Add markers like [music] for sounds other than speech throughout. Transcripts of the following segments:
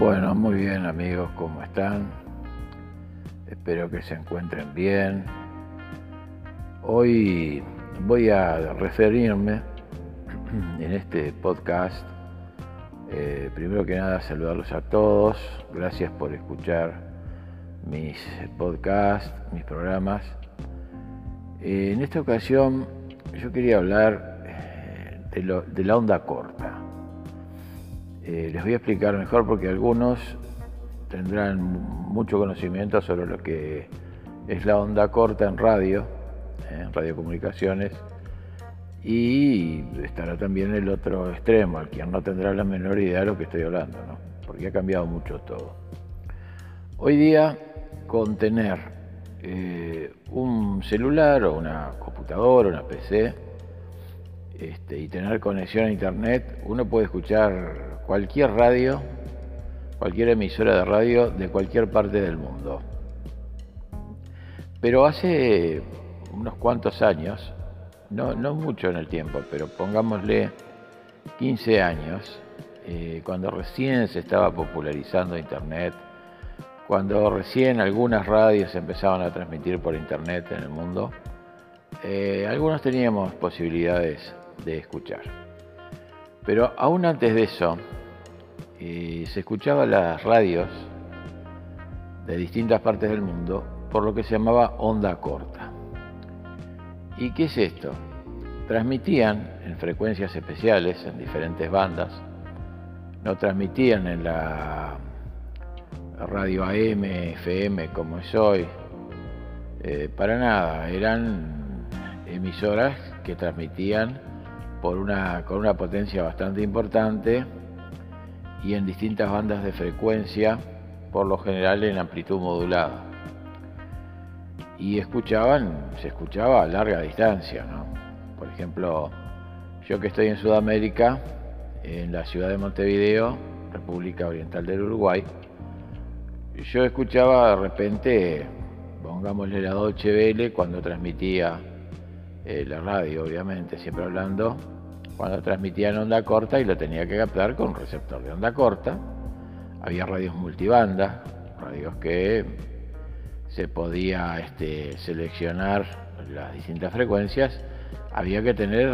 Bueno, muy bien amigos, ¿cómo están? Espero que se encuentren bien. Hoy voy a referirme [clears throat] en este podcast, eh, primero que nada saludarlos a todos, gracias por escuchar mis podcasts, mis programas. Eh, en esta ocasión yo quería hablar eh, de, de la onda corta. Eh, les voy a explicar mejor porque algunos tendrán mucho conocimiento sobre lo que es la onda corta en radio, eh, en radiocomunicaciones, y estará también el otro extremo, al quien no tendrá la menor idea de lo que estoy hablando, ¿no? porque ha cambiado mucho todo. Hoy día, con tener eh, un celular o una computadora, una PC, este, y tener conexión a internet, uno puede escuchar cualquier radio, cualquier emisora de radio de cualquier parte del mundo. Pero hace unos cuantos años, no, mucho en el tiempo, pero pongámosle 15 años, eh, cuando recién se estaba popularizando Internet, cuando recién algunas radios empezaban a transmitir por Internet en el mundo, eh, algunos teníamos posibilidades de escuchar. Pero aún antes de eso, se escuchaba las radios de distintas partes del mundo por lo que se llamaba onda corta. ¿Y qué es esto? Transmitían en frecuencias especiales, en diferentes bandas, no transmitían en la radio AM, FM como es hoy, eh, para nada, eran emisoras que transmitían por una, con una potencia bastante importante y en distintas bandas de frecuencia, por lo general en amplitud modulada. Y escuchaban, se escuchaba a larga distancia, ¿no? Por ejemplo, yo que estoy en Sudamérica, en la ciudad de Montevideo, República Oriental del Uruguay, yo escuchaba de repente, pongámosle la Dolce Vele, cuando transmitía eh, la radio, obviamente, siempre hablando, cuando transmitía en onda corta y lo tenía que captar con un receptor de onda corta. Había radios multibanda, radios que se podía este, seleccionar las distintas frecuencias. Había que tener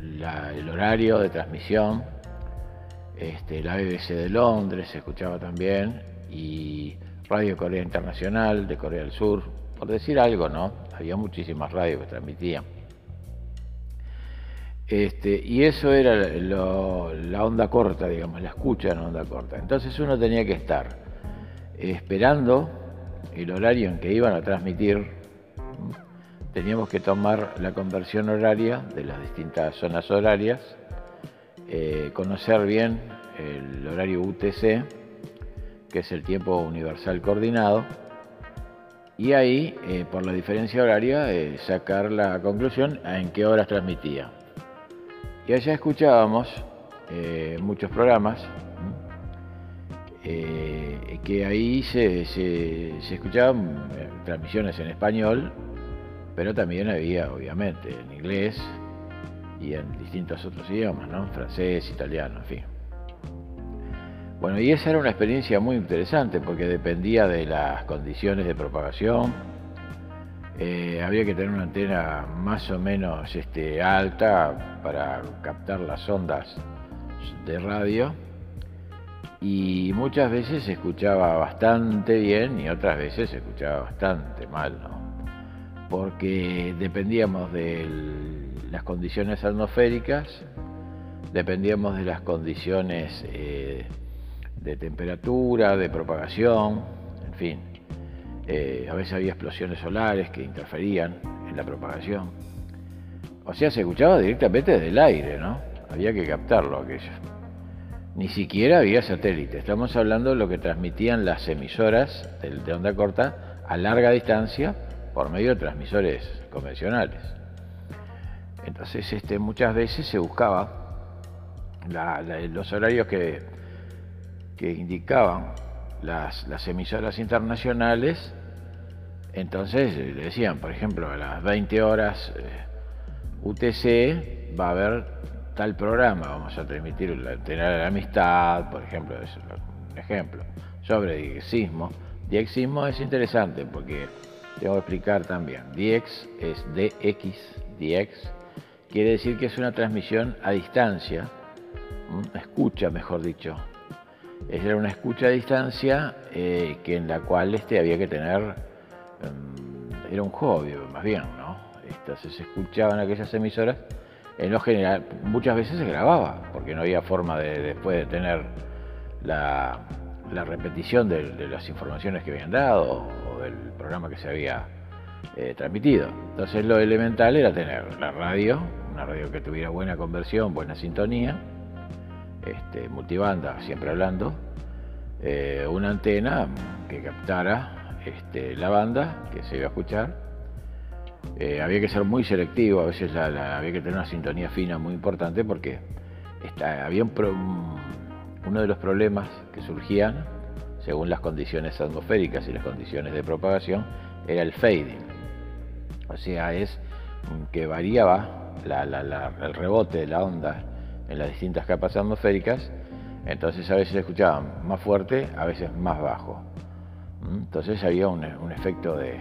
el horario de transmisión. Este, la BBC de Londres se escuchaba también y Radio Corea Internacional de Corea del Sur, por decir algo, ¿no? Había muchísimas radios que transmitían. Este, y eso era la onda corta, digamos, la escucha en onda corta. Entonces uno tenía que estar esperando el horario en que iban a transmitir. Teníamos que tomar la conversión horaria de las distintas zonas horarias, eh, conocer bien el horario UTC, que es el tiempo universal coordinado, y ahí, eh, por la diferencia horaria, eh, sacar la conclusión en qué horas transmitía. Y allá escuchábamos eh, muchos programas, eh, que ahí se, escuchaban eh, transmisiones en español, pero también había, obviamente, en inglés y en distintos otros idiomas, ¿no? Francés, italiano, en fin. Bueno, y esa era una experiencia muy interesante porque dependía de las condiciones de propagación, eh, había que tener una antena más o menos este, alta para captar las ondas de radio y muchas veces se escuchaba bastante bien y otras veces se escuchaba bastante mal, ¿no? porque dependíamos de las condiciones atmosféricas, dependíamos de las condiciones eh, de temperatura, de propagación, en fin. Eh, a veces había explosiones solares que interferían en la propagación. O sea, se escuchaba directamente desde el aire, ¿no? Había que captarlo aquello. Ni siquiera había satélite. Estamos hablando de lo que transmitían las emisoras de, onda corta a larga distancia por medio de transmisores convencionales. Entonces, este, muchas veces se buscaba los horarios que, indicaban las, emisoras internacionales entonces le decían, por ejemplo, a las 20 horas eh, UTC va a haber tal programa, vamos a transmitir de la amistad, por ejemplo, un ejemplo, sobre diexismo. Diexismo es interesante porque tengo que explicar también. Diex es DX, Diex, quiere decir que es una transmisión a distancia, escucha mejor dicho. Era una escucha a distancia eh, que en la cual este había que tener, era un hobby más bien, ¿no? Entonces se escuchaban aquellas emisoras, en lo general muchas veces se grababa, porque no había forma de después de tener la, repetición de, las informaciones que habían dado o del programa que se había eh, transmitido. Entonces lo elemental era tener la radio, una radio que tuviera buena conversión, buena sintonía, este, multibanda, siempre hablando, eh, una antena que captara este, la banda que se iba a escuchar. Eh, había que ser muy selectivo, a veces había que tener una sintonía fina muy importante porque había uno de los problemas que surgían según las condiciones atmosféricas y las condiciones de propagación era el fading. O sea, es que variaba el rebote de la onda en las distintas capas atmosféricas, entonces a veces se escuchaba más fuerte, a veces más bajo. Entonces había un, efecto de...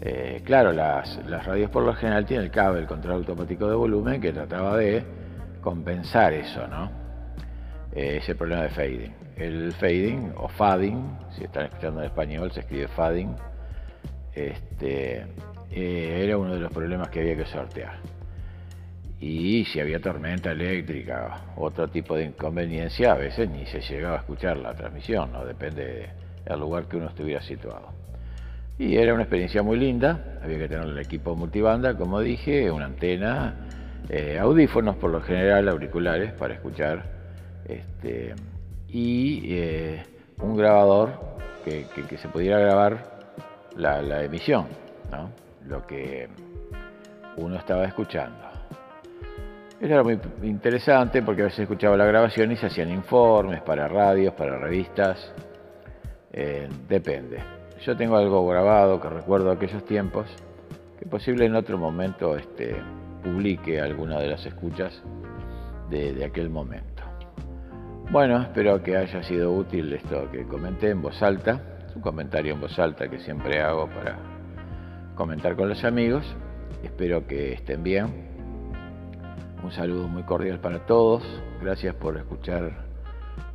Eh, claro, las, radios por lo general tienen el cable, el control automático de volumen, que trataba de compensar eso, ¿no? Eh, ese problema de fading. El fading o fading, si están escuchando en español, se escribe fading, este, eh, era uno de los problemas que había que sortear y si había tormenta eléctrica, otro tipo de inconveniencia, a veces ni se llegaba a escuchar la transmisión, ¿no? depende del lugar que uno estuviera situado. Y era una experiencia muy linda, había que tener el equipo multibanda, como dije, una antena, eh, audífonos por lo general, auriculares para escuchar, este, y eh, un grabador que, se pudiera grabar la, la emisión, ¿no? lo que uno estaba escuchando. Eso era muy interesante porque a veces escuchaba la grabación y se hacían informes para radios, para revistas, eh, depende. Yo tengo algo grabado que recuerdo aquellos tiempos, que posible en otro momento este, publique alguna de las escuchas de, de aquel momento. Bueno, espero que haya sido útil esto que comenté en voz alta, un comentario en voz alta que siempre hago para comentar con los amigos. Espero que estén bien, un saludo muy cordial para todos. Gracias por escuchar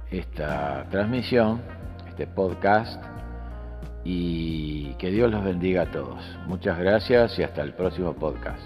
esta transmisión, este podcast. Y que Dios los bendiga a todos. Muchas gracias y hasta el próximo podcast.